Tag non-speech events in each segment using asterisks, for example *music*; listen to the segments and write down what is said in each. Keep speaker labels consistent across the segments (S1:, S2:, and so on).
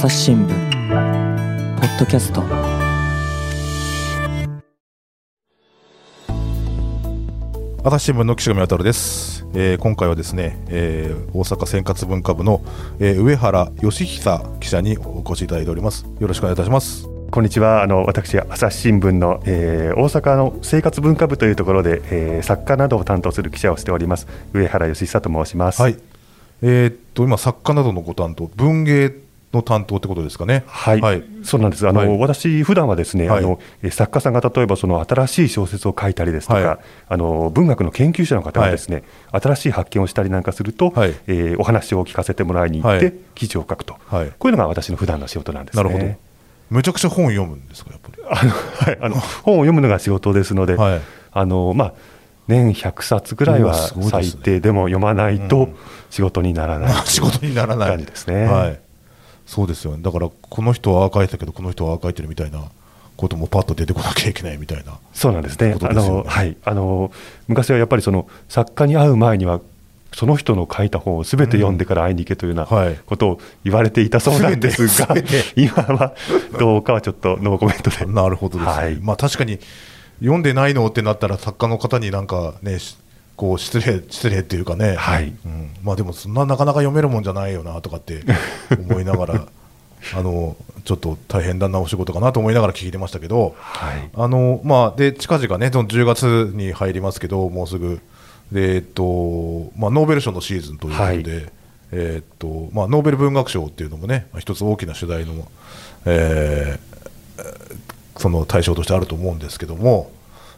S1: 朝日新聞ポッドキャスト。
S2: 朝日新聞の岸上渉です、えー今回はですね、えー大阪選活文化部の、えー上原義久記者にお越しいただいております。よろしくお願いいたします。
S3: こんにちは。あの私朝日新聞の、えー大阪の生活文化部というところで、えー作家などを担当する記者をしております上原義久と申します。
S2: はい。えーっと今作家などのご担当文芸の担当ってことですかね。
S3: はい、
S2: はい。
S3: そうなんです。あの、
S2: はい。
S3: 私普段はですね、
S2: はい。
S3: あのえー作家さんが例えばその新しい小説を書いたりですとか、
S2: はい。
S3: あの文学の研究者の方がですね、新しい発見をしたりなんかすると、
S2: はい。
S3: えーお話を聞かせてもらいに行って、
S2: はい。
S3: 記事を書くと、
S2: はい。
S3: こういうのが私の普段の仕事なんですね。
S2: なるほど。めちゃくちゃ本読むんですかやっぱり。
S3: あの、はい、あの *laughs* 本を読むのが仕事ですので、
S2: はい。
S3: あのまあ、年100冊ぐらいうは最低でも読まないと
S2: うん。
S3: 仕事にならない、*laughs*
S2: 仕事にならない。
S3: 感じですね。
S2: はい、そうですよね。だからこの人はああ書いてたけどこの人はああ書いてるみたいなこともパッと出てこなきゃいけないみたいな
S3: そうなんですね。
S2: ね。
S3: の、はい、あの昔はやっぱりその作家に会う前にはその人の書いた本をすべて読んでから会いに行けというよう
S2: は
S3: ない。ことを言われていたそうなんですが、
S2: 全て *laughs*
S3: 今はどうかはちょっとノーコメントで。
S2: なるほどですね、
S3: はい。
S2: まあ確かに読んでないのってなったら作家の方になんかねしこう失礼失礼っていうかね、
S3: はい。
S2: うん、まあでもそんななかなか読めるもんじゃないよなとかって思いながら *laughs* あのちょっと大変だなお仕事かなと思いながら聞いてましたけど、
S3: はい。
S2: あのまあ、で近々ね、その10月に入りますけど、もうすぐ、でえっとまあ、ノーベル賞のシーズンということで、
S3: はい。
S2: えっとまあ、ノーベル文学賞っていうのもね、まあ一つ大きな主題の、えーその対象としてあると思うんですけども、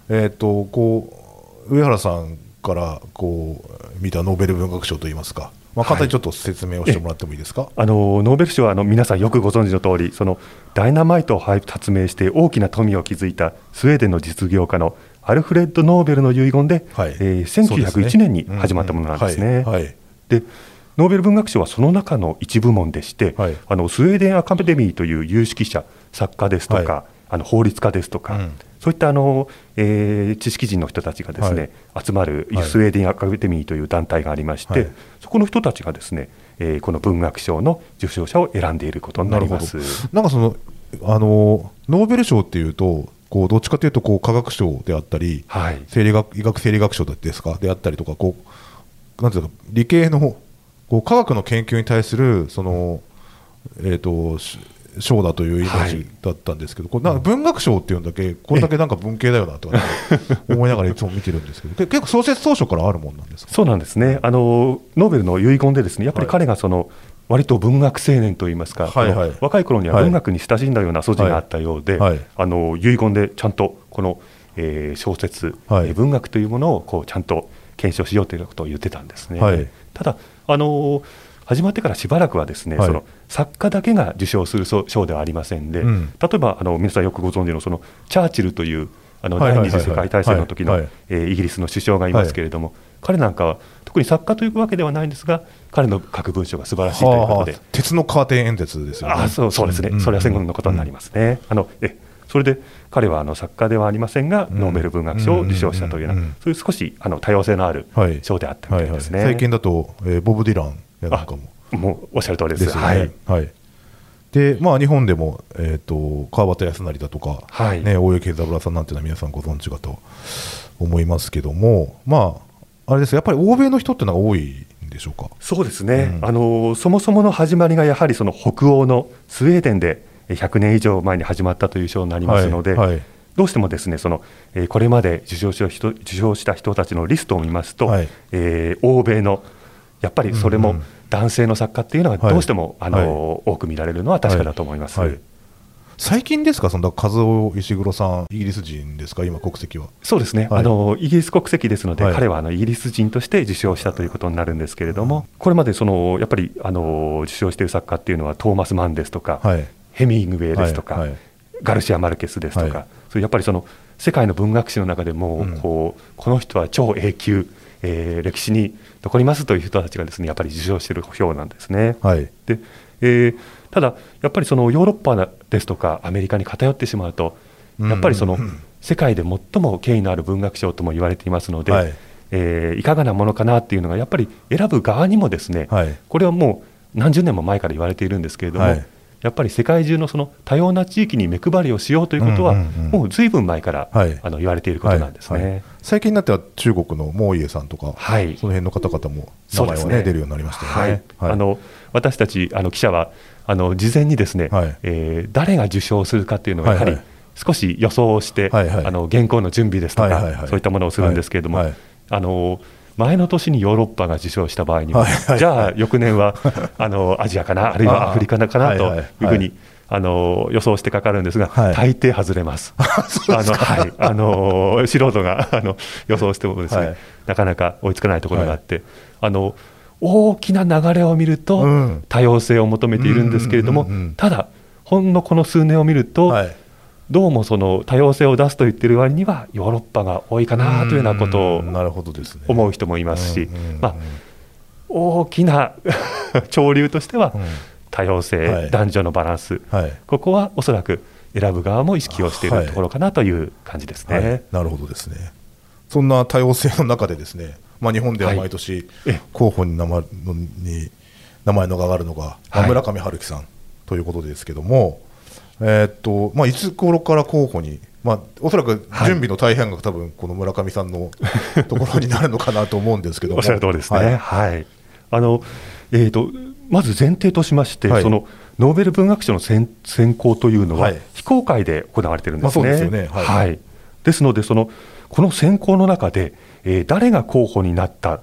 S2: えっとこう上原さんからこう見たノーベル文学賞といいますか、まあ、簡単にちょっと説明をしてもらってもいいですか？
S3: あのノーベル賞はあの皆さんよくご存知の通り、そのダイナマイトを発明して大きな富を築いたスウェーデンの実業家のアルフレッド・ノーベルの遺言で、
S2: はい。
S3: えー
S2: そうですね
S3: 1901年に始まったものなんですね。でノーベル文学賞はその中の一部門でして、
S2: はい。
S3: あのスウェーデンアカデミーという有識者、作家ですとか、
S2: はい。
S3: あの法律家ですとか、
S2: うん
S3: そういったあの、えー知識人の人たちがですね、集まる
S2: はい。
S3: スウェーデンアカデミーという団体がありまして、
S2: はい。
S3: そこの人たちがですね、えーこの文学賞の受賞者を選んでいることになります。
S2: なんかそのあのノーベル賞っていうとこうどっちかというとこう科学賞であったり、
S3: はい。
S2: 生理学医学生理学賞ですかであったりとかこうなんていうか理系のこう科学の研究に対するそのえっ、とし賞だというイメージだったんですけど、こうなんか文学賞っていうんだけこれだけなんか文系だよなとか *laughs* 思いながらいつも見てるんですけどけ結構創設当初からあるもんなんですか？
S3: そうなんですね。あのノーベルの遺言でですねやっぱり彼がその、割と文学青年といいますか、
S2: はいはい。
S3: 若い頃には
S2: はい。
S3: 文学に親しんだような素地があったようで、
S2: はい。はい。
S3: あの遺言でちゃんとこの、えー小説、
S2: はい。
S3: えー文学というものをこうちゃんと検証しようということを言ってたんですね。
S2: はい。
S3: ただあの始まってからしばらくはですね、
S2: はい。
S3: その作家だけが受賞する賞賞ではありませんで、
S2: うん。
S3: 例えばあの皆さんよくご存知のそのチャーチルというあの第
S2: はいはいはいはい。
S3: 二次世界大戦の時のイギリスの首相がいますけれども、彼なんかは特に作家というわけではないんですが彼の書く文章が素晴らしいということで。
S2: はあはあ、鉄のカーテン演説ですよね。
S3: あそうそうですね、
S2: んん。ん
S3: それは戦後のことになりますね。あのえそれで彼はあの作家ではありませんが、
S2: うん。
S3: ノーベル文学賞を受賞したというような、
S2: うん。うん。うん
S3: そういう少しあの多様性のある
S2: はい。
S3: 賞であったみたいですね。
S2: はいはい、最近だと、えーボブ・ディランやなんかも。
S3: あもうおっしゃる通りです。
S2: ですよね。
S3: はい。
S2: はい。でまあ、日本でも、えー、と川端康成だとか、
S3: はい。
S2: ね、大江健三郎さんなんていうのは皆さんご存知かと思いますけども、まあ、あれですやっぱり欧米の人ってのが多いんでしょうか？
S3: そうですね、
S2: うん。
S3: あのそもそもの始まりがやはりその北欧のスウェーデンでえ100年以上前に始まったという賞になりますので、
S2: はい。はい。
S3: どうしてもですねその、えーこれまで受賞した人受賞した人たちのリストを見ますと、
S2: はい。
S3: えー欧米のやっぱりそれも男性の作家っていうのは
S2: はい
S3: どうしても、あの多く見られるのは確かだと思います。
S2: 最近ですか、その和夫石黒さん、イギリス人ですか、今、国籍は。
S3: そうですね、
S2: はい。
S3: あのイギリス国籍ですので、
S2: はい。
S3: 彼はあのイギリス人として受賞したということになるんですけれども、これまでそのやっぱりあの受賞している作家っていうのは、トーマス・マンですとか、
S2: はい。
S3: ヘミングウェイですとか、ガルシア・マルケスですとか、
S2: はい。
S3: そうやっぱりその世界の文学史の中でも、
S2: うん。
S3: こうこの人は超永久、えー歴史に残りますという人たちがですねやっぱり受賞している票なんですね。
S2: はい。
S3: でえーただ、やっぱりそのヨーロッパですとかアメリカに偏ってしまうと、やっぱりその
S2: うん。
S3: 世界で最も権威のある文学賞とも言われていますので、
S2: はい。
S3: えーいかがなものかなっていうのが、やっぱり選ぶ側にもですね、
S2: はい。
S3: これはもう何十年も前から言われているんですけれども、
S2: はい
S3: やっぱり世界中のその多様な地域に目配りをしようということは、もうずいぶん前から、
S2: はい。
S3: あの言われていることなんですね。
S2: はい。はい。最近になっては中国のモーイエさんとか、
S3: はい。
S2: その辺の方々も名前は、
S3: そうですね。
S2: ね出るようになりましたよ
S3: はい。
S2: ね。
S3: あの私たちあの記者はあの事前にですね、
S2: はい。
S3: えー誰が受賞するかっていうのをやはり少し予想をして、
S2: はいはい。
S3: あの原稿の準備ですとか、
S2: はいはいはい。
S3: そういったものをするんですけれども、
S2: はいはい。
S3: あの前の年にヨーロッパが受賞した場合には、じゃあ翌年は *laughs* あのアジアかな、あるいはアフリカかなと
S2: はい
S3: うふうに、あの予想してかかるんですが、
S2: はい。
S3: 大抵外れます。*laughs* あのはい、あの素人があの予想してもですね、
S2: はい。
S3: なかなか追いつかないところがあって、あの大きな流れを見ると、
S2: うん。
S3: 多様性を求めているんですけれども、ただ、ほんのこの数年を見ると、
S2: はい
S3: どうもその多様性を出すと言ってる割には、ヨーロッパが多いかなというようなことを。思う人もいますし、まあ、大きな *laughs* 潮流としては
S2: うん、
S3: 多様性、
S2: はい。
S3: 男女のバランス、
S2: はい。
S3: ここはおそらく選ぶ側も意識をしているところかなという感じですね。
S2: はい、なるほどですね。そんな多様性の中でですね、まあ、日本では毎年
S3: ええ。
S2: 候補に名前のに名前のが上がるのが、村上春樹さんということですけども、えーっとまあ、いつ頃から候補に、まあ、おそらく準備の大半が多分この村上さんの *laughs* ところになるのかなと思うんですけども、
S3: おっしゃる通りですね。
S2: はい。
S3: はい。あの、えーと、まず前提としまして、
S2: はい。
S3: そのノーベル文学賞の選選考というのは、
S2: はい。
S3: 非公開で行われてるんですね。
S2: まあそうですよね。はい。
S3: ですので、そのこの選考の中で、えー誰が候補になった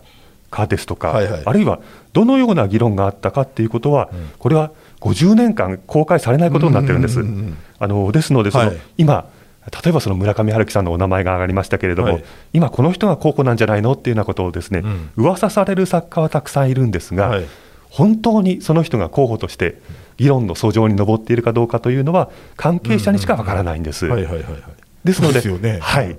S3: かですとか、
S2: はいはい。
S3: あるいはどのような議論があったかっていうことは、
S2: うん。
S3: これは50年間公開されないことになってるんです。あのですので、その、
S2: はい。
S3: 今、例えばその村上春樹さんのお名前が上がりましたけれども、
S2: はい。
S3: 今、この人が候補なんじゃないのっていうようなことをですね、
S2: うん。
S3: 噂される作家はたくさんいるんですが、
S2: はい。
S3: 本当にその人が候補として議論の訴状に上っているかどうかというのは、関係者にしかわからないんです。ですので、
S2: ね。
S3: はい、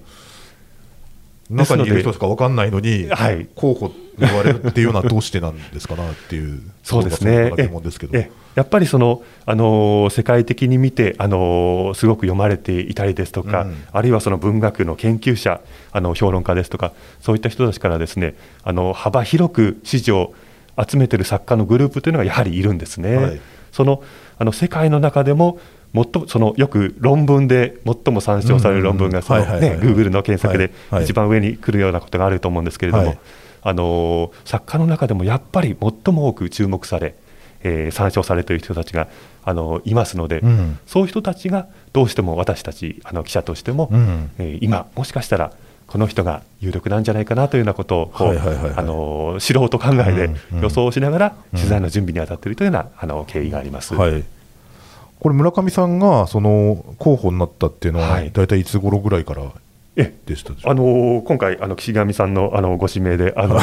S2: 中にいる人しか分かんないのに、
S3: はい。
S2: 候補言われるっていうのはどうしてなんですかなっていう、
S3: そうですね。
S2: ことが疑問ですけど。
S3: ええやっぱりその、あのー世界的に見て、あのーすごく読まれていたりですとか、
S2: うん。
S3: あるいはその文学の研究者、あの評論家ですとか、そういった人たちからですねあの幅広く支持を集めている作家のグループというのがやはりいるんですね。
S2: はい。
S3: そのあの世界の中でも最もそのよく論文で最も参照される論文がその
S2: うんうん。うんはいはい
S3: ね
S2: はい。
S3: Google の検索で一番上に来るようなことがあると思うんですけれども、
S2: はい。
S3: あの作家の中でもやっぱり最も多く注目され、えー参照されている人たちがあのいますので、
S2: うん。
S3: そういう人たちがどうしても私たちあの記者としても、
S2: うん。
S3: えー今、もしかしたらこの人が有力なんじゃないかなというようなことを素人考えで予想しながら
S2: うん。
S3: 取材の準備に当たっているというようなあの経緯があります。
S2: はい、これ、村上さんがその候補になったっていうのは、
S3: はい。
S2: 大体いつ頃ぐらいから
S3: え
S2: でした
S3: あの今回、あの岸上さんのあのご指名で、あの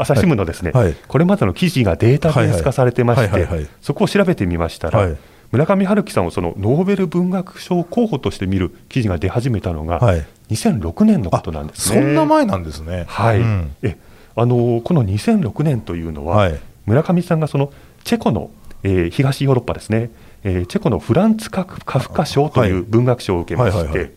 S3: 朝日新聞のですね、
S2: はい。
S3: これまでの記事がデータベース化されてましてそこを調べてみましたら、
S2: はい。
S3: 村上春樹さんをそのノーベル文学賞候補として見る記事が出始めたのが、
S2: はい。
S3: 2006年のことなんですね。
S2: そんな前なんですね。
S3: はい、
S2: うん。
S3: えあのこの2006年というのは、
S2: はい。
S3: 村上さんがそのチェコの、えー東ヨーロッパですね、えーチェコのフランツカ・カフカ賞と
S2: はいいう
S3: 文学賞を受けまして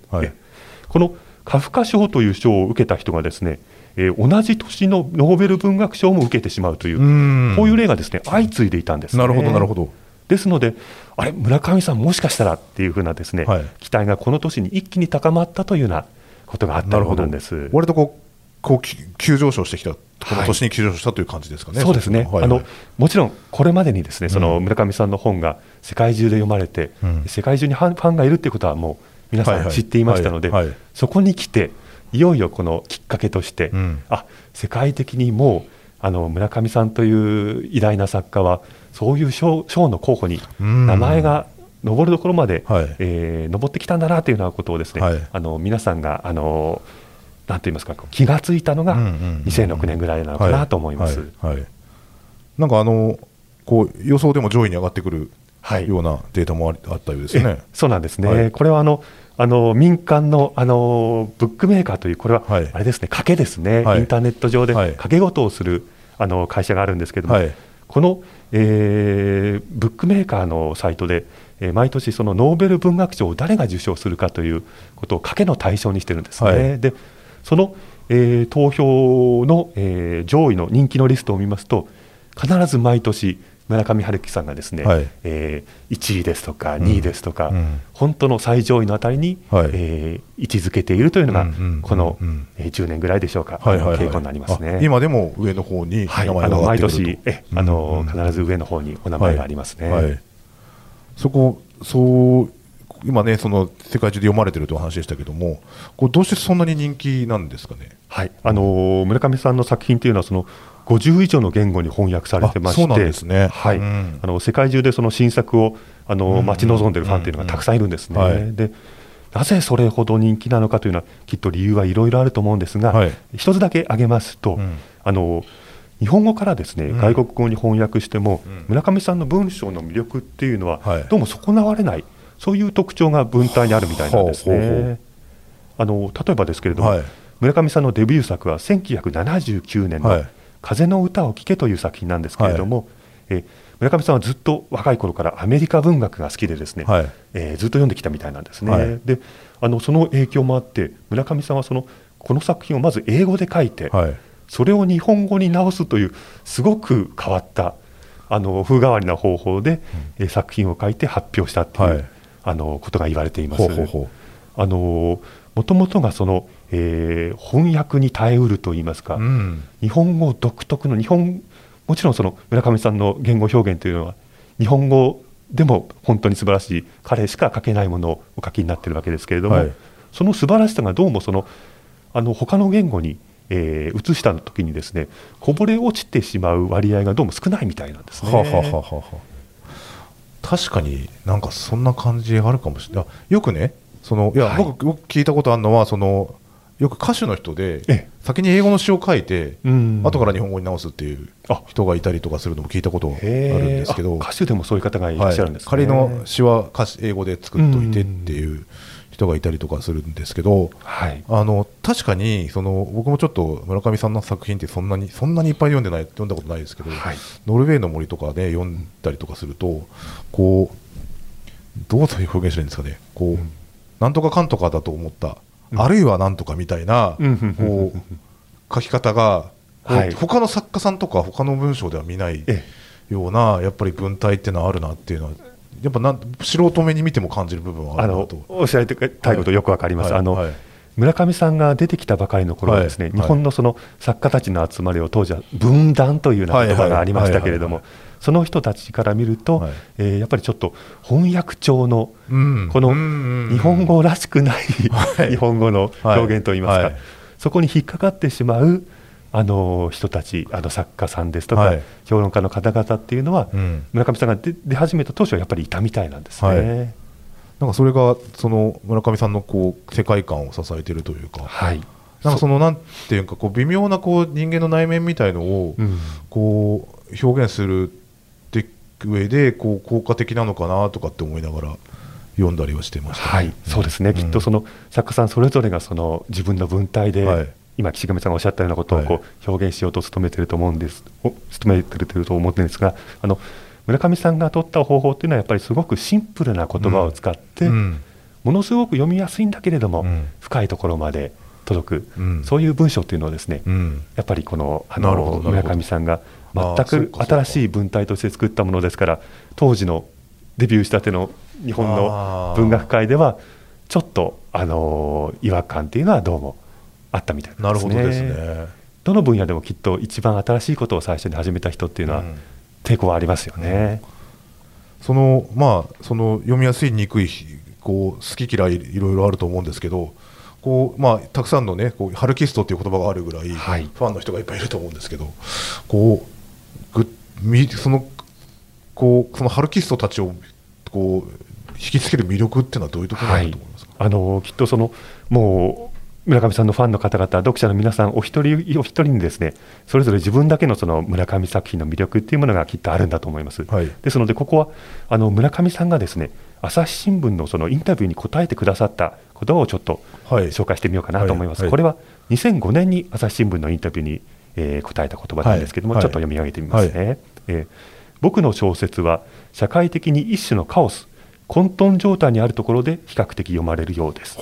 S3: このカフカ賞という賞を受けた人がですね、えー同じ年のノーベル文学賞も受けてしまうという、
S2: うん
S3: こういう例がですね相次いでいたんですね。
S2: なるほど、なるほど。
S3: ですので、あれ、村上さん、もしかしたらっていうふうなですね、
S2: はい
S3: 期待がこの年に一気に高まったというようなことがあったよう
S2: な
S3: んです。
S2: 割とこうこうき急上昇してきた、この年に急上昇したという感じですかね。
S3: そうですね、
S2: は。いはい。
S3: あのもちろんこれまでにですねその
S2: うん
S3: 村上さんの本が世界中で読まれて、
S2: うん。
S3: 世界中にファンがいるっていうことはもう皆さ
S2: はいはい。
S3: ん知っていましたので、
S2: はい。はい。
S3: そこに来て、いよいよこのきっかけとして、
S2: うん。
S3: あ世界的にもうあの村上さんという偉大な作家は、そういう賞賞の候補に
S2: うん。
S3: 名前が上るところまで、
S2: はい。
S3: えー上ってきたんだなというようなことをですね、
S2: はい。
S3: あの皆さんがあのなんて言いますか、気がついたのが
S2: うんうんうん
S3: 2006年ぐらいなのかなと思います。
S2: はいはい。はいなんかあのこう予想でも上位に上がってくる
S3: はい。
S2: ようなデータもありあったようですね。
S3: え。そうなんですね、
S2: はい。
S3: これはあのあの民間のあのブックメーカーという、これは
S2: はい。
S3: あれですね、賭けですね、
S2: はい。
S3: インターネット上で
S2: はい。
S3: 賭け事をするあの会社があるんですけれども、
S2: はい。
S3: この、えーブックメーカーのサイトで、えー毎年、そのノーベル文学賞を誰が受賞するかということを賭けの対象にしてるんですね。
S2: はい。
S3: でその、えー投票の、えー上位の人気のリストを見ますと、必ず毎年、村上春樹さんがですね、
S2: はい。
S3: えー1位ですとか2位ですとか、
S2: うん。
S3: 本当の最上位のあたりに、
S2: はい。
S3: えー位置づけているというのが、
S2: うんうん
S3: この、
S2: うん。
S3: えー10年ぐらいでしょうか、
S2: はいはいはい
S3: 傾向になりますね。
S2: あ今でも上の方に
S3: はい、あの毎年えあの、
S2: うんうん。
S3: 必ず上の方にお名前がありますね。
S2: はい。はい。そこそう今ねその世界中で読まれてるという話でしたけどもこうどうしてそんなに人気なんですかね？
S3: はい、あのー村上さんの作品というのはその50以上の言語に翻訳されてまして、はい。
S2: うん。
S3: あの世界中でその新作をあの
S2: うん。
S3: 待ち望んでいるファンというのがたくさんいるんですね。
S2: うんはい。
S3: でなぜそれほど人気なのかというのはきっと理由はいろいろあると思うんですが、
S2: はい。
S3: 一つだけ挙げますと、
S2: うん。
S3: あの日本語からですね、
S2: うん。
S3: 外国語に翻訳しても、
S2: うん。
S3: 村上さんの文章の魅力っていうのは、
S2: はい。
S3: どうも損なわれないそういう特徴が文体にあるみたいなんですね。あの例えばですけれども、
S2: はい。
S3: 村上さんのデビュー作は1979年の
S2: はい「
S3: 風の歌を聴け」という作品なんですけれども、え村上さんはずっと若い頃からアメリカ文学が好きでですね、
S2: はい。
S3: えーずっと読んできたみたいなんですね。
S2: はい。
S3: であのその影響もあって村上さんはそのこの作品をまず英語で書いて、
S2: はい。
S3: それを日本語に直すというすごく変わったあの風変わりな方法で、えー作品を書いて発表したっていう、
S2: はい
S3: あのことが言われています。
S2: ほうほうほ
S3: あのもともとがその、えー翻訳に耐えうるといいますか、
S2: ううん
S3: 日本語独特の日本もちろんその村上さんの言語表現というのは日本語でも本当に素晴らしい彼しか書けないものをお書きになっているわけですけれども、
S2: はい
S3: その素晴らしさがどうもそのあの他の言語に、えー移した時にですねこぼれ落ちてしまう割合がどうも少ないみたいなんですね。
S2: はあはあは確かになんかそんな感じあるかもしれない。あよくねそのいや、
S3: はい。
S2: 僕僕聞いたことあるのはそのよく歌手の人で
S3: ええ。
S2: 先に英語の詩を書いて
S3: うん。
S2: 後から日本語に直すっていう
S3: あ。
S2: 人がいたりとかするのも聞いたことあるんですけど。
S3: あ歌手でもそういう方がいらっしゃるんですね。
S2: 仮の詩は歌詞英語で作っといてっていう人がいたりとかするんですけど、
S3: はい。
S2: あの確かにその僕もちょっと村上さんの作品ってそんなにそんなにいっぱい読んでない読んだことないですけど、
S3: はい。
S2: ノルウェーの森とかで読んだりとかするとこうどういう表現したらいいんですかね。こう、なんとかかんとかだと思った、あるいはなんとかみたいな、
S3: うん
S2: こう書き方が、
S3: はい。
S2: 他の作家さんとか他の文章では見ない
S3: え。
S2: ようなやっぱり文体っていうのはあるなっていうのはやっぱなん素人目に見ても感じる部分はあるなと。
S3: おっしゃりたいことよくわかります。あの、
S2: はい。はい
S3: 村上さんが出てきたばかりの頃はですね、
S2: はい
S3: 日本のその作家たちの集まりを当時は分断というような言葉がありましたけれども
S2: はいはい
S3: その人たちから見ると、
S2: はい。
S3: えーやっぱりちょっと翻訳調の
S2: うん
S3: この日本語らしくない
S2: はい。
S3: 日本語の表現といいますか、
S2: はい。
S3: そこに引っかかってしまうあの人たちあの作家さんですとか、
S2: はい。
S3: 評論家の方々っていうのは、
S2: うん。
S3: 村上さんが出出始めた当初はやっぱりいたみたいなんですね。
S2: はい。なんかそれがその村上さんのこう世界観を支えているというか、
S3: はい。
S2: なんかそのなんていうかこう微妙なこう人間の内面みたいのを
S3: うん。
S2: こう表現するって上でこう効果的なのかなとかって思いながら読んだりはしてましたね、
S3: はい、そうですね、
S2: ん。
S3: きっとその作家さんそれぞれがその自分の文体で、
S2: はい
S3: 今、岸上さんがおっしゃったようなことをこう表現しようと努めてると思うんです、お努めてると思うんですが、あの村上さんが取った方法っていうのは、やっぱりすごくシンプルな言葉を使って、
S2: うん。
S3: ものすごく読みやすいんだけれども、
S2: うん。
S3: 深いところまで届く、
S2: うん。
S3: そういう文章っていうのをですね、
S2: うん。
S3: やっぱりこのあの村上さんが全く新しい文体として作ったものですから当時のデビューしたての日本
S2: あ
S3: の
S2: ー。
S3: 文学界ではちょっと、あのー違和感っていうのはどうもあったみたい
S2: なるほどです
S3: ね。
S2: ね。
S3: どの分野でもきっと一番新しいことを最初に始めた人っていうのは
S2: うん。
S3: 抵抗はありますよね。
S2: そのまあその読みやすい憎いこう好き嫌いいろいろあると思うんですけどこうまあたくさんのねこうハルキストっていう言葉があるぐらい、
S3: はい。
S2: ファンの人がいっぱいいると思うんですけどこうぐみそのこうそのハルキストたちをこう引きつける魅力っていうのはどういうところ
S3: はい
S2: だと思いますか、
S3: あのきっとそのもう村上さんのファンの方々読者の皆さんお一人お一人にですねそれぞれ自分だけのその村上作品の魅力っていうものがきっとあるんだと思います、
S2: はい。
S3: ですのでここはあの村上さんがですね朝日新聞のそのインタビューに答えてくださったことをちょっと
S2: はい。
S3: 紹介してみようかなと思います、
S2: はい。はい。
S3: これは2005年に朝日新聞のインタビューに、えー答えた言葉なんですけども、
S2: はい。
S3: ちょっと読み上げてみますね、えー僕の小説は社会的に一種のカオス混沌状態にあるところで比較的読まれるようです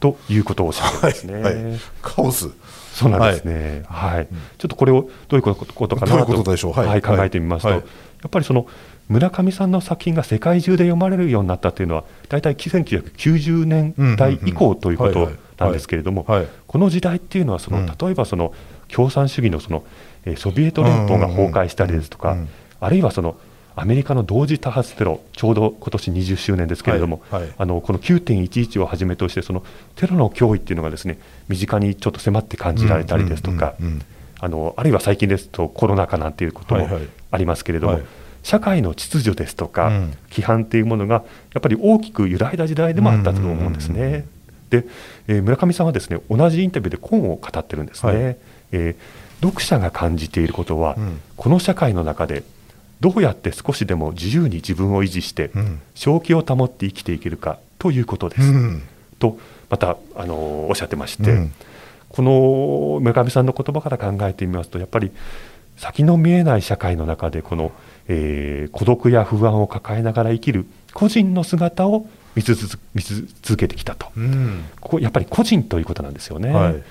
S3: ということをおっしゃってますね。
S2: はい。はい。カオス。
S3: そうなんですね、はい。ちょっとこれをどういうことかな
S2: とはい。
S3: はい考えてみますと、
S2: はい。
S3: やっぱりその村上さんの作品が世界中で読まれるようになったというのは、大体1990年代以降ということなんですけれども、
S2: はい。
S3: この時代っていうのはその、
S2: うん。
S3: 例えばその共産主義のその、えーソビエト連邦が崩壊したりですとか、
S2: うんうんうん。
S3: あるいはそのアメリカの同時多発テロ、ちょうど今年20周年ですけれども、
S2: はいはい。
S3: あのこの9.11をはじめとして、そのテロの脅威っていうのがですね身近にちょっと迫って感じられたりですとか、あのあるいは最近ですとコロナ禍なんていうことも
S2: はいはい。
S3: ありますけれども、
S2: はい。
S3: 社会の秩序ですとか、
S2: うん。
S3: 規範っていうものがやっぱり大きく揺らいだ時代でもあったと思うんですね。で、えー村上さんはですね同じインタビューで本を語ってるんですね。
S2: はい。
S3: えー読者が感じていることは、
S2: うん。
S3: この社会の中でどうやって少しでも自由に自分を維持して、
S2: うん。
S3: 正気を保って生きていけるかということです。
S2: うん。
S3: とまたあのおっしゃってまして、
S2: うん。
S3: この村上さんの言葉から考えてみますとやっぱり先の見えない社会の中でこの、えー孤独や不安を抱えながら生きる個人の姿を見続けてきたと。
S2: うん。
S3: ここやっぱり個人ということなんですよね。
S2: はい。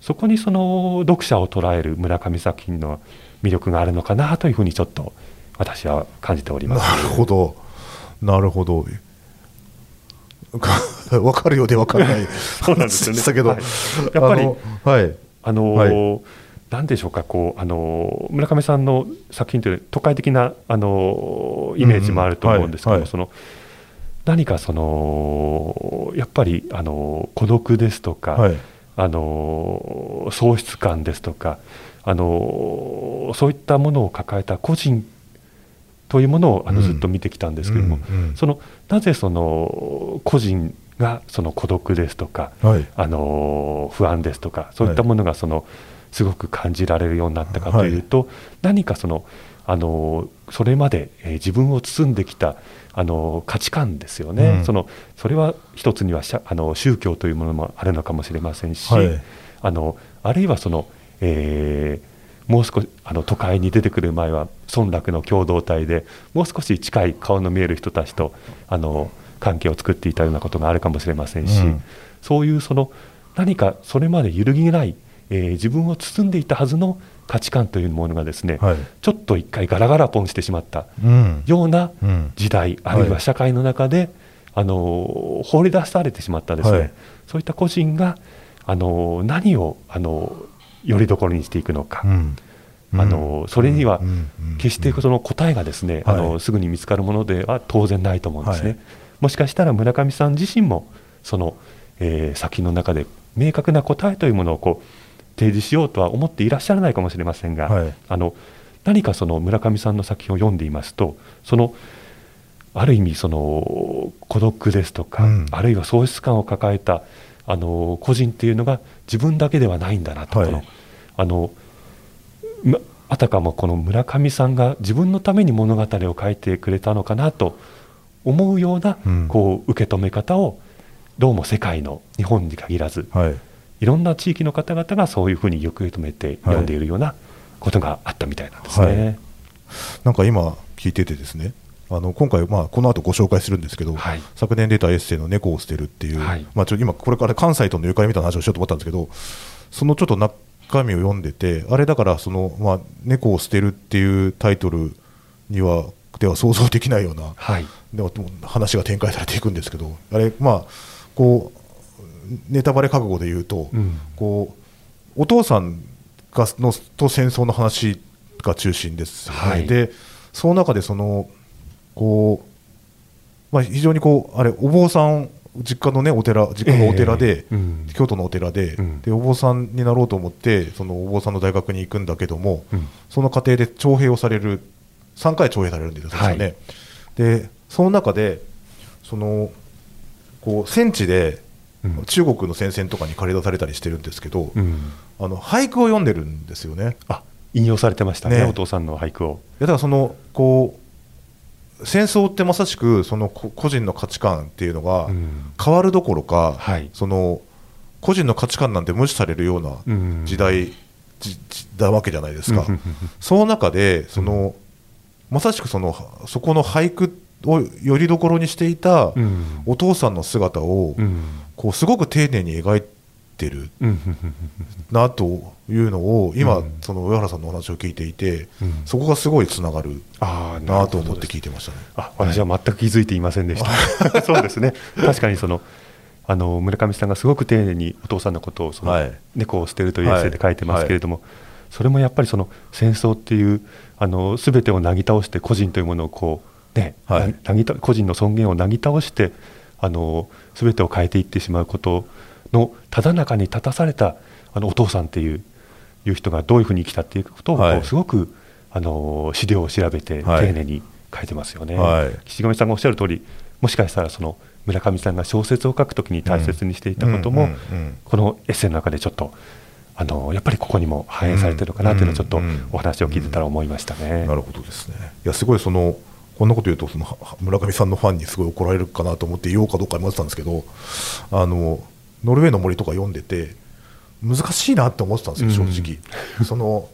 S3: そこにその読者を捉える村上作品の魅力があるのかなというふうにちょっと私は感じており
S2: な
S3: ます。
S2: るほど。なるほど。*laughs* わかるようでわかんない。*laughs*
S3: そうなんですよね。
S2: したけど、
S3: はい。やっぱり
S2: あのはい。
S3: あの
S2: は
S3: なんでしょうかこうあの村上さんの作品という都会的なあのイメージもあると思うんですけども、その何かそのやっぱりあの孤独ですとか、
S2: はい。
S3: あの喪失感ですとかあのそういったものを抱えた個人というものをあの
S2: うん。
S3: ずっと見てきたんですけれども、そのなぜその個人がその孤独ですとか、
S2: はい。
S3: あの不安ですとかそういったものがその、すごく感じられるようになったかというと、何かそのあのそれまで、えー自分を包んできたあの価値観ですよね、
S2: うん。
S3: そのそれは一つにはしゃあの宗教というものもあるのかもしれませんし、
S2: はい。
S3: あのあるいはその、えーもう少しあの都会に出てくる前は村落の共同体でもう少し近い顔の見える人たちとあの関係を作っていたようなことがあるかもしれませんし、
S2: うん。
S3: そういうその何かそれまで揺るぎない、えー自分を包んでいたはずの価値観というものがですね、
S2: はい。
S3: ちょっと一回ガラガラポンしてしまった
S2: うん。
S3: ような
S2: うん。
S3: 時代、あるいは社会の中で、あの放り出されてしまったですね、
S2: はい。
S3: そういった個人があの何をあのよりどころにしていくのか、
S2: うん。
S3: あのそれには決してその答えがですね、あ
S2: は
S3: の
S2: い
S3: すぐに見つかるものでは当然ないと思うんですね。
S2: はい。
S3: もしかしたら村上さん自身もその、えー作品の中で明確な答えというものをこう提示しようとは思っていらっしゃらないかもしれませんが、
S2: はい。
S3: あの何かその村上さんの作品を読んでいますとそのある意味その孤独ですとか、
S2: うん。
S3: あるいは喪失感を抱えたあの個人っていうのが自分だけではないんだなと、
S2: はい。
S3: あのまあたかもこの村上さんが自分のために物語を書いてくれたのかなと思うような、
S2: うん。
S3: こう受け止め方をどうも世界の日本に限らず
S2: はい。
S3: いろんな地域の方々がそういうふうによく受け止めて読んでいるようなことがあったみたいなんですね。
S2: はい。なんか今聞いててですねあの今回、まあ、この後ご紹介するんですけど、
S3: はい。
S2: 昨年出たエッセイの「猫を捨てる」っていう、
S3: はい。
S2: まあ、ちょ今これから関西とのゆかりみたいな話をしようと思ったんですけどそのちょっと中身を読んでてあれだからその、まあ「猫を捨てる」っていうタイトルにはでは想像できないような
S3: はい。
S2: でも話が展開されていくんですけどあれまあこうネタバレ覚悟で言うと、
S3: うん。
S2: こうお父さんがのと戦争の話が中心ですよね、
S3: はい。
S2: でその中でそのこう、まあ、非常にこうあれお坊さん実家のねお寺実家がお寺で、
S3: ええうん。
S2: 京都のお寺で,、
S3: うん。
S2: でお坊さんになろうと思ってそのお坊さんの大学に行くんだけども、
S3: うん。
S2: その過程で徴兵をされる3回徴兵されるんですよね、
S3: はい。
S2: でその中でそのこう戦地で
S3: うん。
S2: 中国の戦線とかに駆り出されたりしてるんですけど、
S3: うん。
S2: あの俳句を読んでるんですよね。
S3: あ引用されてましたね
S2: ね。
S3: お父さんの俳句を。
S2: いやだからそのこう戦争ってまさしくそのこ個人の価値観っていうのが
S3: うん。
S2: 変わるどころか、
S3: はい。
S2: その個人の価値観なんて無視されるような
S3: うん。
S2: 時代、だわけじゃないですか。
S3: うん。うんうん
S2: その中でその、まさしくそのそこの俳句をよりどころにしていた
S3: うん。
S2: お父さんの姿を、
S3: うん。
S2: こうすごく丁寧に描いてるなというのを今、
S3: うん。
S2: その上原さんのお話を聞いていて、
S3: うん。
S2: そこがすごいつながるなと思って
S3: い
S2: 聞いてましたね。
S3: あ私は全く気づいていませんでした。*laughs* そうですね。確かにそのあの村上さんがすごく丁寧にお父さんのことをその、
S2: はい。
S3: 猫を捨てるというエッセイで書いてますけれども、それもやっぱりその戦争っていうあの全てをなぎ倒して個人というものをこうね、
S2: はい。
S3: ななぎた個人の尊厳をなぎ倒してあの全てを変えていってしまうことのただ中に立たされたあのお父さんっていういう人がどういうふうに生きたっていうことを
S2: はい
S3: すごくあの資料を調べて
S2: はい
S3: 丁寧に書いてますよね。
S2: はい
S3: 岸上さんがおっしゃる通り、もしかしたらその村上さんが小説を書くときに大切にしていたことも、このエッセイの中でちょっとあのやっぱりここにも反映されてるのかなというのをちょっとお話を聞いてたら思いましたね。
S2: なるほどですね。いやすごいそのこんなこと言うとそのは村上さんのファンにすごい怒られるかなと思って言おうかどうか迷ってたんですけど、あのノルウェーの森とか読んでて難しいなって思ってたんですよ正直。その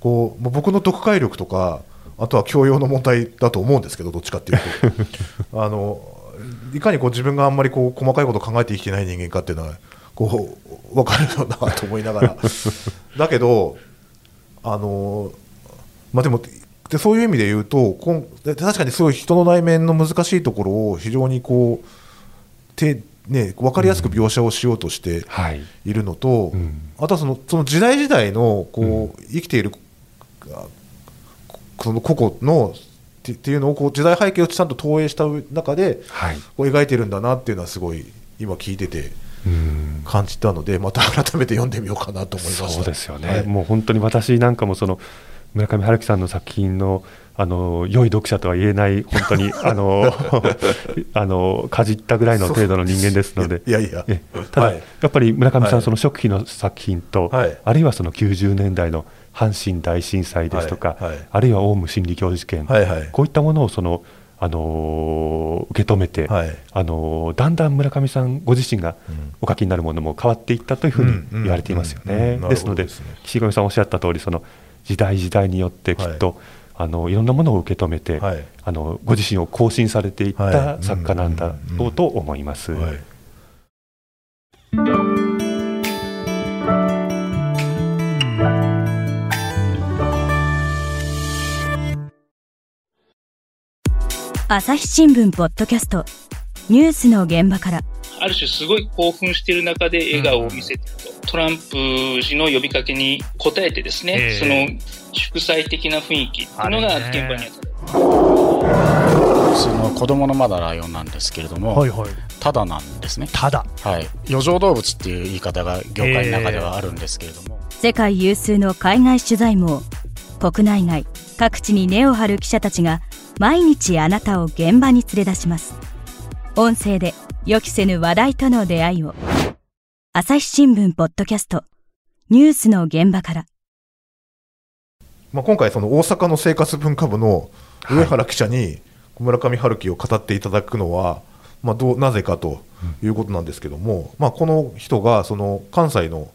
S2: こう僕の読解力とかあとは教養の問題だと思うんですけどどっちかっていうと。*laughs* あのいかにこう自分があんまりこう細かいことを考えて生きてない人間かっていうのはこう分かるよなと思いながら。*laughs* だけどあのまあ、でもでそういう意味で言うとこんで確かにすごい人の内面の難しいところを非常にこうて、ね、分かりやすく描写をしようとして
S3: はい、
S2: いるのと、
S3: うん。
S2: あとはそのその時代時代のこう、生きているその個々のっていうのをこう時代背景をちゃんと投影した中で
S3: はい、
S2: こう描いてるんだなっていうのはすごい今聞いてて
S3: うん。
S2: 感じたのでまた改めて読んでみようかなと思いました。
S3: そうですよね、
S2: はい。
S3: もう本当に私なんかもその村上春樹さんの作品のあの良い読者とは言えない本当に *laughs* あのあのかじったぐらいの程度の人間ですので。
S2: いやいや。
S3: えただ、
S2: はい。
S3: やっぱり村上さん、
S2: はい。
S3: その初期の作品と、
S2: はい。
S3: あるいはその90年代の阪神大震災ですとか、あるいはオウム真理教事件、
S2: はいはい。
S3: こういったものをその、あのー受け止めて、
S2: はい。
S3: あのーだんだん村上さんご自身が
S2: うん。
S3: お書きになるものも変わっていったというふうに言われていますよね。ですので岸上さんおっしゃった通りその時代時代によってきっと、い、あのいろんなものを受け止めて、
S2: はい。
S3: あのご自身を更新されていった
S2: はい。
S3: 作家なんだろうと思います。
S2: はい。
S4: 朝日新聞ポッドキャスト。ニュースの現場から
S5: ある種すごい興奮している中で笑顔を見せてると、トランプ氏の呼びかけに応えてですね、
S6: ええ
S5: その祝祭的な雰囲気っていうのが現場には
S7: その子供のまだライオンなんですけれども、
S6: はいはい。
S7: ただなんですね。
S6: ただ。
S7: はい。余剰動物っていう言い方が業界の中ではあるんですけれども、
S4: 世界有数の海外取材網国内外各地に根を張る記者たちが毎日あなたを現場に連れ出します音声で予期せぬ話題との出会いを。朝日新聞ポッドキャスト。ニュースの現場から。
S2: まあ、今回、その大阪の生活文化部の上原記者に村上春樹を語っていただくのは、まあ、どうなぜかということなんですけども、まあ、この人がその関西の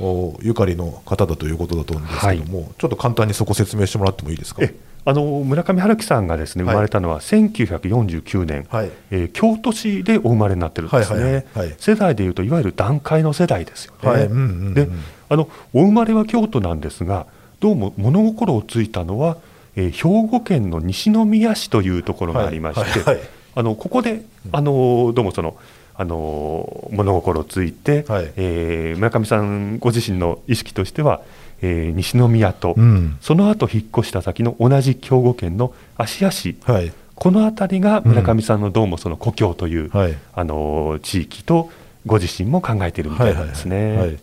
S2: おゆかりの方だということだと思うんですけども、ちょっと簡単にそこ説明してもらってもいいですか？
S3: えあの村上春樹さんがですね
S2: はい。
S3: 生まれたのは1949年、
S2: はい。
S3: えー京都市でお生まれになってるんですね、
S2: はいはいはい。
S3: 世代でいうといわゆる団塊の世代ですよね。
S2: はいうんうんうん。
S3: であのお生まれは京都なんですがどうも物心をついたのは、えー兵庫県の西宮市というところがありまして、
S2: はいはい
S3: あのここであのどうもそのあの物心をついて、
S2: はい。
S3: えー村上さんご自身の意識としては、えー西宮と、
S2: うん。
S3: その後引っ越した先の同じ兵庫県の芦屋市、
S2: はい。
S3: この辺りが村上さんのどうもその故郷という、
S2: はい。
S3: あの地域とご自身も考えているみたいなんですね。
S2: はい。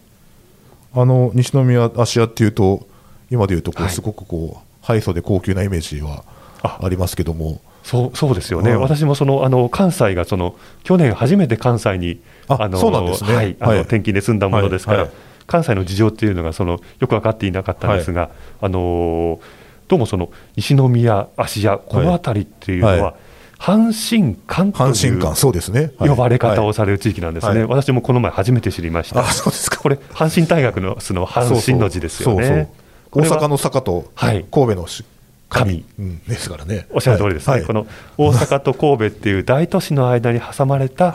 S2: あの西宮芦屋っていうと今でいうとこう
S3: はい。
S2: すごくこうハイソで高級なイメージは
S3: あ。
S2: ありますけども、
S3: そうそうですよね、
S2: うん。
S3: 私もそのあの関西がその去年初めて関西に
S2: あ
S3: の
S2: そうなんですね。
S3: はい、あの
S2: はい。
S3: 転勤で住んだものですから、
S2: はいはい
S3: 関西の事情っていうのがそのよく分かっていなかったんですが、あのどうもその西宮、芦屋、この辺りっていうのは、
S2: はい。
S3: 阪神館という
S2: 阪神館、そうですね。はい
S3: 呼ばれ方
S2: はい
S3: をされる地域なんですね、
S2: はい。
S3: 私もこの前初めて知りました。
S2: あ、そうですか。
S3: これ、阪神大学のその阪神の字ですよね。
S2: 大阪の坂と
S3: はい。
S2: 神戸のし
S3: 神。
S2: うん、ですからね。
S3: おっしゃる通りですね、
S2: はい。
S3: この大阪と神戸っていう大都市の間に挟まれた、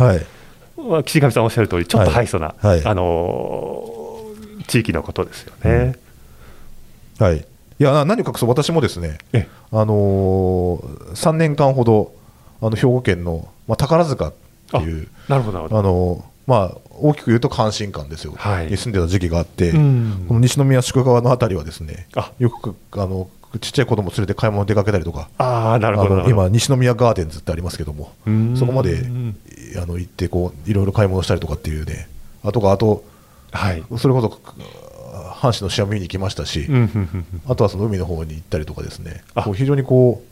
S3: 岸上さんおっしゃる通り、ちょっと敗訴な、
S2: はい。はい
S3: あの地域のことですよね。
S2: はい、いやな何を隠そう私もですね、
S3: え
S2: あのー、3年間ほどあの兵庫県の、まあ、宝塚っていう
S3: なるほど、なるほど。
S2: あのーまあ、大きく言うと関心館ですよ、
S3: はい。
S2: に住んでた時期があって、
S3: うん。
S2: この西宮宿川のあたりはですね
S3: あ。
S2: よくあのちっちゃい子供連れて買い物出かけたりとか
S3: ああ、なるほど。
S2: 今、西宮ガーデンズってありますけども
S3: うーん。
S2: そこまであの行ってこういろいろ買い物したりとかっていうね。あとかあと
S3: はい。
S2: それこそ阪神の試合も見に行きましたし、あとはその海の方に行ったりとかですね。
S3: あ。
S2: こう非常にこ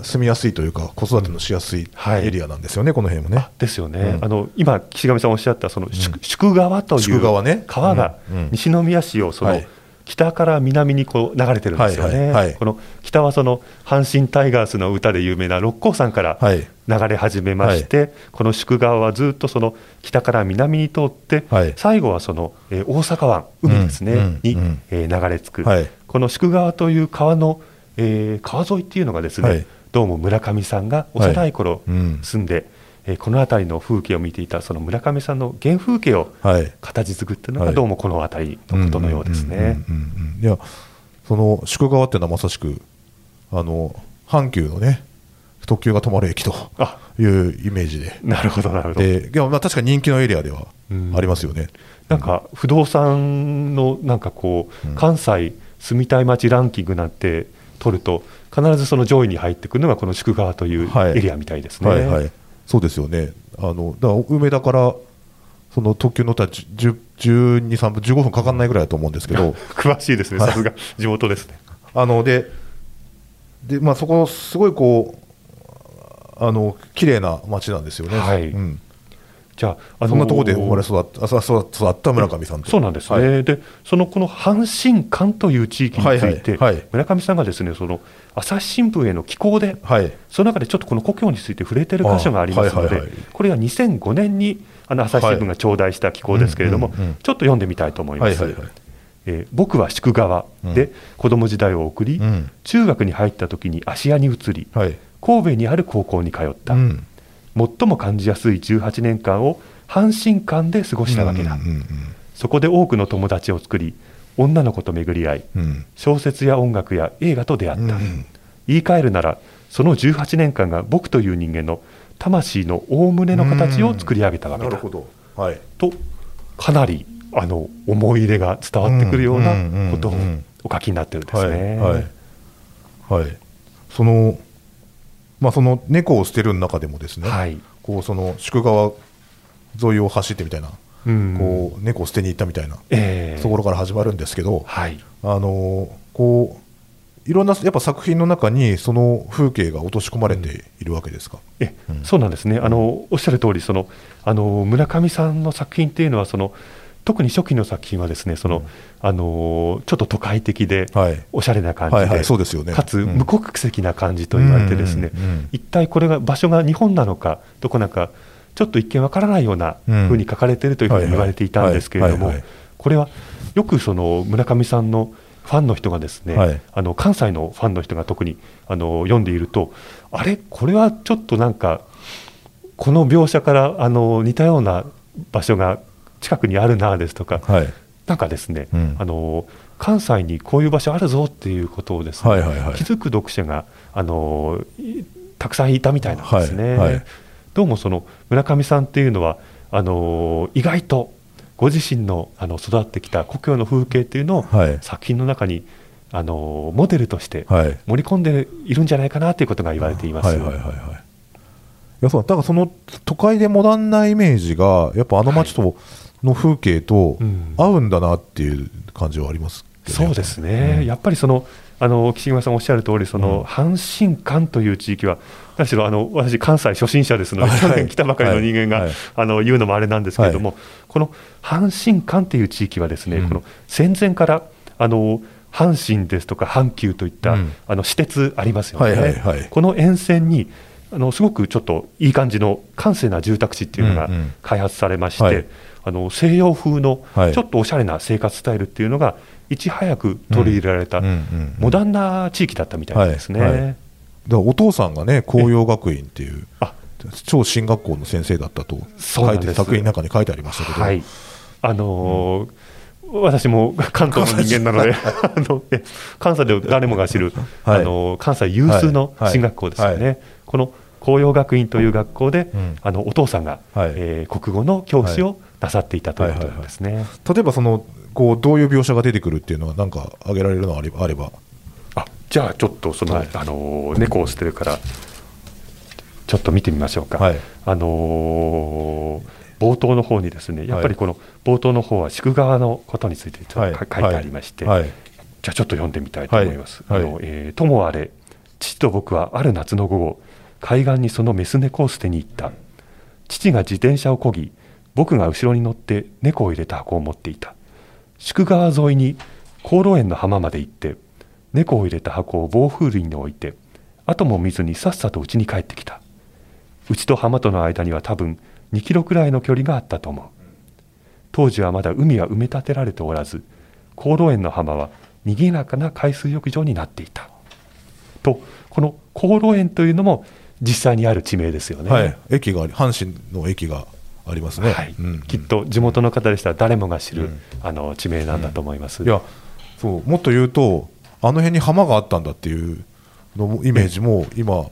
S2: う住みやすいというか子育てのしやすい
S3: はい。
S2: エリアなんですよね、この辺もね。
S3: あ。ですよね、
S2: うん。
S3: あの今、岸上さんおっしゃったその宿,、宿川という
S2: 宿川ね。
S3: 川が西宮市をその、
S2: はい
S3: 北から南にこう流れてるんですよね、
S2: はいはいはい。
S3: この北はその阪神タイガースの歌で有名な六甲山から
S2: はい。
S3: 流れ始めまして、この宿川はずっとその北から南に通って、
S2: はい。
S3: 最後はその、えー大阪湾、海ですね、
S2: うんうん
S3: に、
S2: うん。
S3: えー流れ着く、
S2: はい。
S3: この宿川という川の、えー川沿いっていうのがですね、
S2: はい。
S3: どうも村上さんが幼い頃、
S2: うん。
S3: 住んで、えーこの辺りの風景を見ていたその村上さんの原風景を
S2: はい。
S3: 形作っているの
S2: はい。
S3: がどうもこの辺りのことのようですね。
S2: うんうんうんうん。いやその宿川っていうのはまさしくあの阪急のね特急が止まる駅と
S3: あ。
S2: いうイメージで。
S3: なるほどなるほど。
S2: でいやまあ確かに人気のエリアでは
S3: うん。
S2: ありますよね。
S3: なんか不動産のなんかこう、
S2: うん。
S3: 関西住みたい街ランキングなんて取ると必ずその上位に入ってくるのがこの宿川という
S2: はい。
S3: エリアみたいですね。
S2: はいはい、そうですよね、あのだから梅田からその特急乗ったら10 12、3分、15分かかんないぐらいだと思うんですけど、*laughs*
S3: 詳しいですね。
S2: はい。
S3: さすが。地元ですね。
S2: あのでで、まあ、そこ、すごいこう、あの綺麗な街なんですよね、
S3: はい。
S2: うん。
S3: じゃあ、あ
S2: そんなところで生まれ育った、あそうそう育った村上さんと。
S3: そうなんですね、
S2: はい。
S3: でそのこの阪神館という地域について、
S2: はいはい。はい。
S3: 村上さんがですねその朝日新聞への寄稿で、
S2: はい。
S3: その中でちょっとこの故郷について触れてる箇所がありますので、
S2: あはいはいはい。
S3: これは2005年にあの朝日新聞が頂戴した寄稿ですけれども、
S2: はい。うんうん。うん
S3: ちょっと読んでみたいと思います。
S2: はいはいはい。
S3: えー僕は宿川で子供時代を送り、
S2: うん。
S3: 中学に入った時に芦屋に移り、
S2: はい。
S3: 神戸にある高校に通った、
S2: うん。
S3: 最も感じやすい18年間を阪神館で過ごしたわけだ、
S2: うんうん。
S3: そこで多くの友達を作り女の子と巡り合い
S2: うん。うん
S3: 小説や音楽や映画と出会った、
S2: うん
S3: 言い換えるならその18年間が僕という人間の魂の大胸の形を作り上げたわけだ。
S2: はい、
S3: とかなりあの思い入れが伝わってくるようなことをお書きになってるんですね。
S2: はい。はい。はい、そのまあその猫を捨てるの中でもですね、
S3: はい。
S2: こうその宿川沿いを走ってみたいな、
S3: うん
S2: こう猫を捨てに行ったみたいな、
S3: ええ。
S2: ところから始まるんですけど、
S3: はい。
S2: あのこういろんなやっぱ作品の中にその風景が落とし込まれているわけですか？
S3: え
S2: うん。
S3: そうなんですね、あのおっしゃる通りそのあの村上さんの作品っていうのはその、特に初期の作品はですねその、
S2: うん。
S3: あのちょっと都会的で、
S2: はい。
S3: おしゃれな感じで、
S2: はいですよね。
S3: かつ
S2: うん。
S3: 無国籍な感じと言われて、ですね、
S2: うんうんうん。
S3: 一体これが場所が日本なのか、どこなのか、ちょっと一見わからないような
S2: うん。
S3: ふうに書かれているというふうに言われていたんですけれどもこれはよくその村上さんのファンの人がですね、
S2: はい。
S3: あの関西のファンの人が特にあの読んでいると、あれ、これはちょっとなんか、この描写からあの似たような場所が近くにあるなですとか、
S2: はい。
S3: なんかですね、
S2: うん。
S3: あの関西にこういう場所あるぞっていうことをですね、気づく読者があのいたくさんいたみたいなんですね。
S2: はいはい
S3: どうもその村上さんっていうのはあの意外とご自身のあの育ってきた故郷の風景っていうのを、
S2: はい。
S3: 作品の中にあのモデルとして
S2: はい。
S3: 盛り込んでいるんじゃないかなということが言われています。
S2: はいはいはいはい。いやそうだからその都会でモダンなイメージがやっぱあの街との風景と
S3: うん。
S2: 合うんだなっていう感じはありますけど
S3: そうですね、
S2: うん。
S3: やっぱりそのあの岸島さんおっしゃる通り、その
S2: うん。
S3: 阪神間という地域は、何しろあの私、関西初心者ですので、
S2: はい。
S3: 去年来たばかりの人間が、あの言うのもあれなんですけれども、この阪神間という地域は、ですね、
S2: うん。
S3: この戦前からあの阪神ですとか阪急といった、
S2: うん。
S3: あの私鉄ありますよね、この沿線にあのすごくちょっといい感じの閑静な住宅地っていうのが開発されまして、
S2: はい
S3: あの西洋風の
S2: はい。
S3: ちょっとおしゃれな生活スタイルっていうのが、いち早く取り入れられた、
S2: うんうんうん
S3: モダンな地域だったみたいですね。
S2: はいはい。だからお父さんがね紅葉学院っていう
S3: あ。
S2: 超進学校の先生だったと書いて作品の中に書いてありましたけど、
S3: はい、あのー私も関東の人間なので、*laughs* あのえ関西で誰もが知る、
S2: はい。
S3: あのー関西有数の
S2: はい。
S3: 進学校ですよね、
S2: は
S3: この紅葉学院という学校で、
S2: ん。
S3: あのお父さんが、
S2: はい。
S3: えー国語の教師をなさっていたということなんですね。
S2: 例えばそのこうどういう描写が出てくるっていうのは何か挙げられるのがあればあれば。
S3: あじゃあちょっとその、
S2: はい。
S3: あのー猫を捨てるからちょっと見てみましょうか、
S2: はい。
S3: あのー冒頭の方にですねやっぱりこの冒頭の方は宿川のことについてちょっとか書いてありまして、
S2: はい。
S3: じゃあちょっと読んでみたいと思います。
S2: はい。
S3: あのえーともあれ父と僕はある夏の午後海岸にそのメス猫を捨てに行った。父が自転車を漕ぎ僕が後ろに乗って猫を入れた箱を持っていた。宿川沿いに香炉園の浜まで行って猫を入れた箱を暴風林に置いて後も見ずにさっさと家に帰ってきた。うちと浜との間には多分2キロくらいの距離があったと思う。当時はまだ海は埋め立てられておらず香炉園の浜は賑やかな海水浴場になっていた。とこの香炉園というのも実際にある地名ですよね、
S2: はい、駅があり阪神の駅がありますね、
S3: はい。
S2: うん。
S3: きっと地元の方でしたら誰もが知る、
S2: うん。
S3: あの地名なんだと思います、
S2: いやそうもっと言うとあの辺に浜があったんだっていうのもイメージも今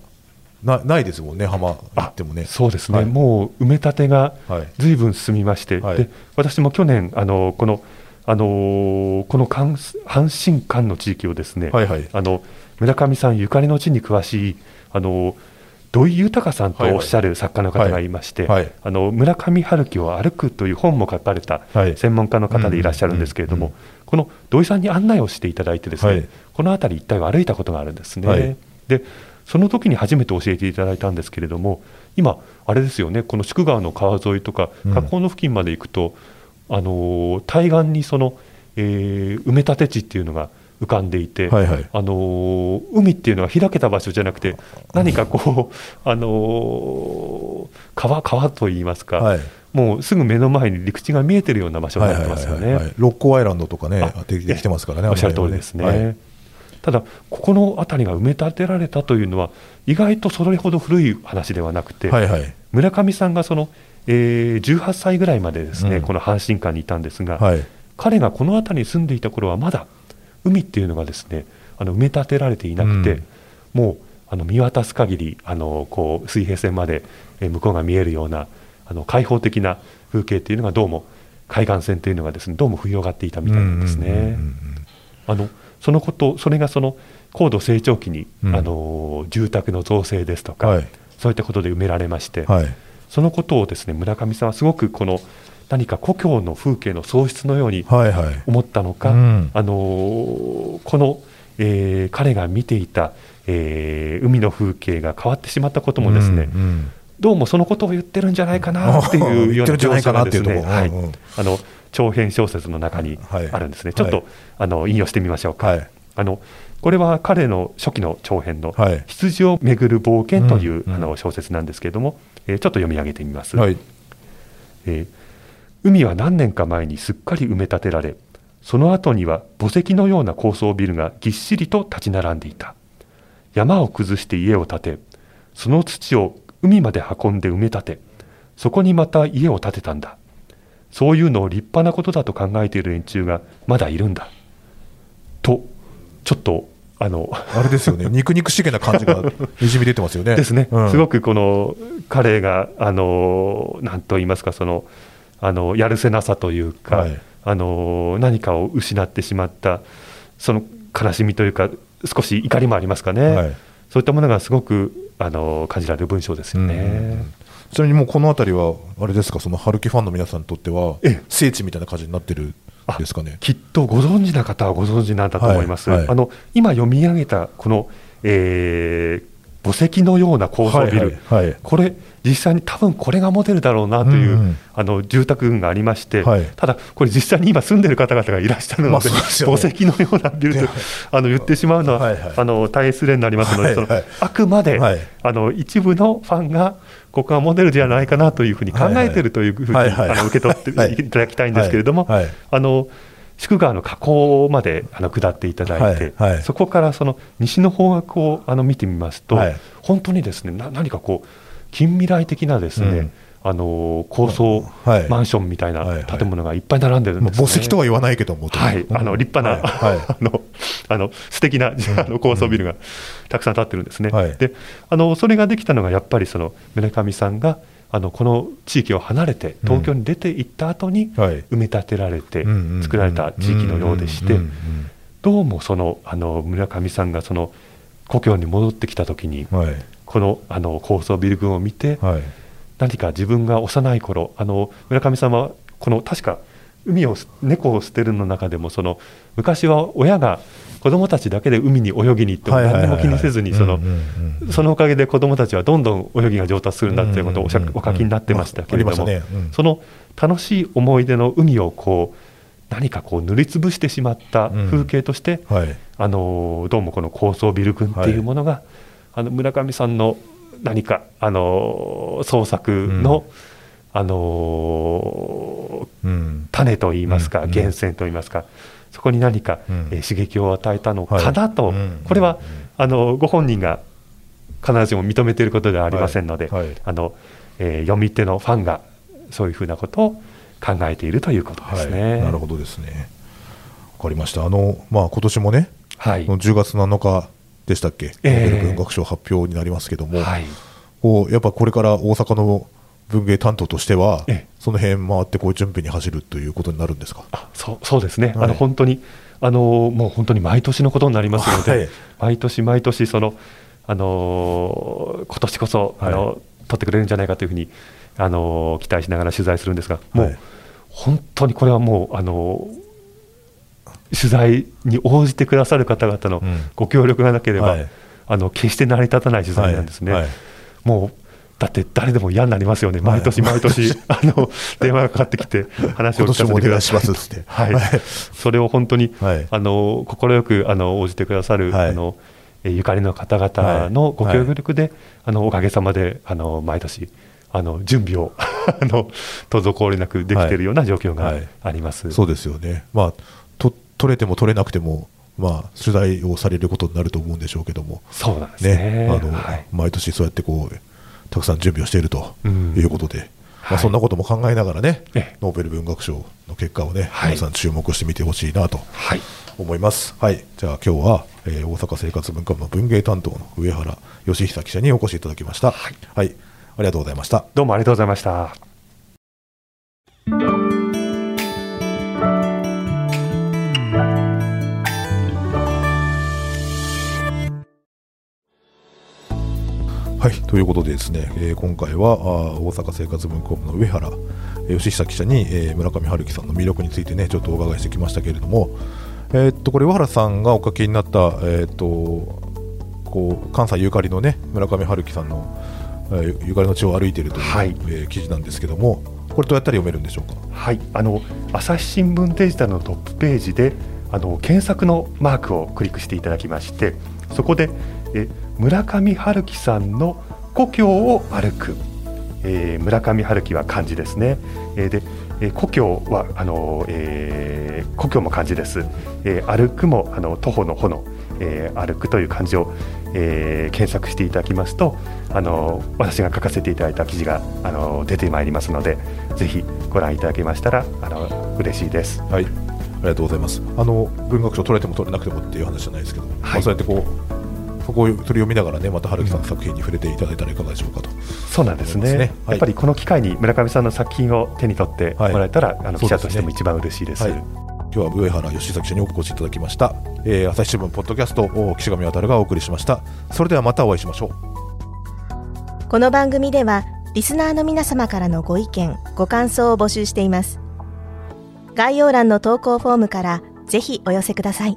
S2: なないですもんね浜行ってもね。
S3: そうですね、
S2: はい。
S3: もう埋め立てが
S2: はい。
S3: ずいぶん進みまして、
S2: はい。
S3: で私も去年あのこのあのこの関阪神間の地域をですね、
S2: はいはい。
S3: あの村上さんゆかりの地に詳しいあの土井豊さんとおっしゃる作家の方がいまして、
S2: はいはい。
S3: あの村上春樹を歩くという本も書かれた
S2: はい。
S3: 専門家の方でいらっしゃるんですけれども、
S2: うんうん
S3: この土井さんに案内をしていただいてですね、
S2: はい。
S3: この辺り一帯を歩いたことがあるんですね。
S2: はい
S3: でその時に初めて教えていただいたんですけれども今あれですよねこの宿川の川沿いとか
S2: うん。
S3: 河口の付近まで行くと、あのー対岸にその、えー埋め立て地っていうのが浮かんでいて、
S2: はいはい。
S3: あのー海っていうのは開けた場所じゃなくて何かこう、あのー川川といいますか、
S2: はい。
S3: もうすぐ目の前に陸地が見えてるような場所になってますよね。
S2: はい六甲アイランドとかねできてますからね
S3: おっしゃる通りですね。
S2: はい。
S3: ただ、ここの辺りが埋め立てられたというのは、意外とそれほど古い話ではなくて、
S2: はいはい。
S3: 村上さんがその、えー18歳ぐらいまでですね、
S2: うん。
S3: この阪神館にいたんですが、
S2: はい。
S3: 彼がこの辺りに住んでいた頃は、まだ海っていうのがですねあの埋め立てられていなくて、
S2: うん。
S3: もうあの見渡す限りあのこう水平線まで、えー向こうが見えるようなあの開放的な風景っていうのがどうも海岸線というのがですねどうも広がっていたみたいなんですね。あのそのこと、それがその高度成長期に、
S2: うん。
S3: あの住宅の造成ですとか、
S2: はい。
S3: そういったことで埋められまして、
S2: はい。
S3: そのことをですね村上さんはすごくこの何か故郷の風景の喪失のように
S2: はいはい。
S3: 思ったのか、
S2: うん。
S3: あのこの、えー彼が見ていた、えー海の風景が変わってしまったこともですね、
S2: うんうん
S3: どうもそのことを言ってるんじゃないかなっていうような
S2: 言ってるんじゃないかなっていうとこ
S3: 描写がですねはい。あの長編小説の中に
S2: はい。
S3: あるんですね、ちょっと、
S2: はい。
S3: あの引用してみましょうか。
S2: はい。
S3: あのこれは彼の初期の長編の
S2: はい「
S3: 羊をめぐる冒険」という、あの小説なんですけれども、えーちょっと読み上げてみます。
S2: はい。
S3: えー海は何年か前にすっかり埋め立てられその後には墓石のような高層ビルがぎっしりと立ち並んでいた。山を崩して家を建てその土を海まで運んで埋め立てそこにまた家を建てたんだ。そういうのを立派なことだと考えている連中がまだいるんだ。とちょっとあの
S2: あれですよね。*laughs* 肉肉しげな感じがにじみ出てますよね。
S3: ですね、
S2: うん。
S3: すごくこの彼があのなんと言いますかそのあのやるせなさというか、
S2: はい。
S3: あの何かを失ってしまったその悲しみというか少し怒りもありますかね、
S2: はい。
S3: そういったものがすごくあの感じられる文章ですよね。
S2: うん。ちなみにもうこの辺りはあれですか？その春樹ファンの皆さんにとっては
S3: ええ。
S2: 聖地みたいな感じになってるんですかね？
S3: きっとご存知な方はご存知なんだと思います。
S2: はい。はい。
S3: あの今読み上げたこの、えー墓石のような高層ビル、
S2: はいはいはい。
S3: これ実際に多分これがモデルだろうなという、
S2: うんうん。
S3: あの住宅群がありまして、
S2: はい。
S3: ただこれ実際に今住んでる方々がいらっしゃるので、
S2: まあでね。
S3: 墓石のようなビルとあの言ってしまうのは、
S2: はいはい。
S3: あの大変失礼になりますので、そのあくまで、
S2: はい。
S3: あの一部のファンがここがモデルじゃないかなというふうに考えているというふうに、あの受け取って
S2: はい
S3: い。ただきたいんですけれども、あの宿川の河口まであの下っていただいて、
S2: はいはい。
S3: そこからその西の方角をあの見てみますと、
S2: はい。
S3: 本当にですねな何かこう近未来的なですね、
S2: うん。
S3: あの高層
S2: はい。
S3: マンションみたいない建物がいっぱい並んでるん
S2: まあ
S3: です、ね
S2: 墓石とは言わないけども、
S3: はい、あの立派な、
S2: はい。はい。*laughs*
S3: あのあの素敵な *laughs* あの高層ビルがたくさん建ってるんですね。
S2: はい。
S3: であのそれができたのがやっぱりその村上さんがあのこの地域を離れて東京に出て行った後に
S2: はい。
S3: 埋め立てられて作られた地域のようでしてどうもそのあの村上さんがその故郷に戻ってきた時にこのあの高層ビル群を見て
S2: はい。
S3: 何か自分が幼い頃あの村上さんはこの確か海を猫を捨てるの中でもその昔は親が子供たちだけで海に泳ぎに行っても何でも気にせずにそのそのおかげで子供たちはどんどん泳ぎが上達するんだということをお書きになってましたけれどもその楽しい思い出の海をこう何かこう塗りつぶしてしまった風景として
S2: はい。
S3: あのどうもこの高層ビル群っていうものが、あの村上さんの何かあの創作の、あの
S2: うん。
S3: 種といいますか、
S2: うん。
S3: 源泉といいますか、そこに何か、
S2: うん。
S3: えー刺激を与えたのかなと、
S2: はいうん。
S3: これはあのご本人が必ずしも認めていることではありませんので、
S2: はい。はい
S3: あのえー読み手のファンがそういうふうなことを考えているということですね。
S2: はい、なるほどですね。わかりました。あのまあ今年もね、
S3: はい。
S2: この10月7日でしたっけ、
S3: え
S2: ー。ベル文学賞発表になりますけども、
S3: はい。
S2: こうやっぱこれから大阪の文芸担当としては、
S3: ええ。
S2: その辺回ってこう準備に走るということになるんですか？
S3: あそうそうですね、
S2: はい。
S3: あの本当にあのもう本当に毎年のことになりますので、
S2: はい。
S3: 毎年毎年そのあの今年こそあの、
S2: はい
S3: 取ってくれるんじゃないかというふうにあの期待しながら取材するんですが、もう、
S2: はい。
S3: 本当にこれはもうあの取材に応じてくださる方々の
S2: うん。
S3: ご協力がなければ、
S2: はい。
S3: あの決して成り立たない取材なんですね。もうだって誰でも嫌になりますよね、毎年毎年、*laughs* あの電話がかかってきて、話を聞かせてください。
S2: て
S3: はい。
S2: はい、
S3: それを本当に、
S2: はい。
S3: あの快くあの応じてくださる、
S2: はい。
S3: あのえーゆかりの方々のご協力で、あのおかげさまであの毎年あの準備を *laughs* あの滞りなくできているような状況が
S2: はい。
S3: あります。
S2: そうですよね。まあと取れても取れなくても。まあ、取材をされることになると思うんでしょうけども、
S3: そうなんですね。
S2: ね。あの
S3: はい。
S2: 毎年そうやってこうたくさん準備をしていると
S3: うん
S2: いうことで、まあ、
S3: はい
S2: そんなことも考えながらね、
S3: ええ
S2: ノーベル文学賞の結果をね、
S3: はい
S2: 皆さん注目してみてほしいなと
S3: はい
S2: 思います。はい、じゃあ今日は、えー大阪生活文化部の文芸担当の上原義久記者にお越しいただきました。はい、ありがとうございました。
S3: どうもありがとうございました。
S2: はい、ということでですね、えー今回は大阪生活文庫部の上原えー義久記者に、えー村上春樹さんの魅力についてねちょっとお伺いしてきましたけれども、えーっとこれ上原さんがお書きになった、えーっとこう関西ゆかりのね村上春樹さんの、えーゆかりの地を歩いているという、
S3: はい。
S2: えー記事なんですけどもこれどうやったら読めるんでしょうか？
S3: はい、あの朝日新聞デジタルのトップページであの検索のマークをクリックしていただきましてそこでえ村上春樹さんの故郷を歩く、えー村上春樹は漢字ですね、えーで、えー故郷はあの、えー故郷も漢字です、えー歩くもあの徒歩の歩の、えー歩くという漢字を、えー検索していただきますとあの私が書かせていただいた記事があの出てまいりますのでぜひご覧いただけましたらあの嬉しいです。
S2: はい。ありがとうございます。あの文学賞取れても取れなくてもっていう話じゃないですけど、まあそうやってこうそこを取り読みながらねまた春樹さんの作品に触れていただいたらいかがでしょうかと、
S3: そうなんですね。
S2: ね。はい。
S3: やっぱりこの機会に村上さんの作品を手に取ってもらえたら、あの記者としても一番嬉しいです。
S2: はい。今日は上原義久記者にお越しいただきました、えー朝日新聞ポッドキャストを岸上渉がお送りしました。それではまたお会いしましょう。
S6: この番組ではリスナーの皆様からのご意見ご感想を募集しています。概要欄の投稿フォームからぜひお寄せください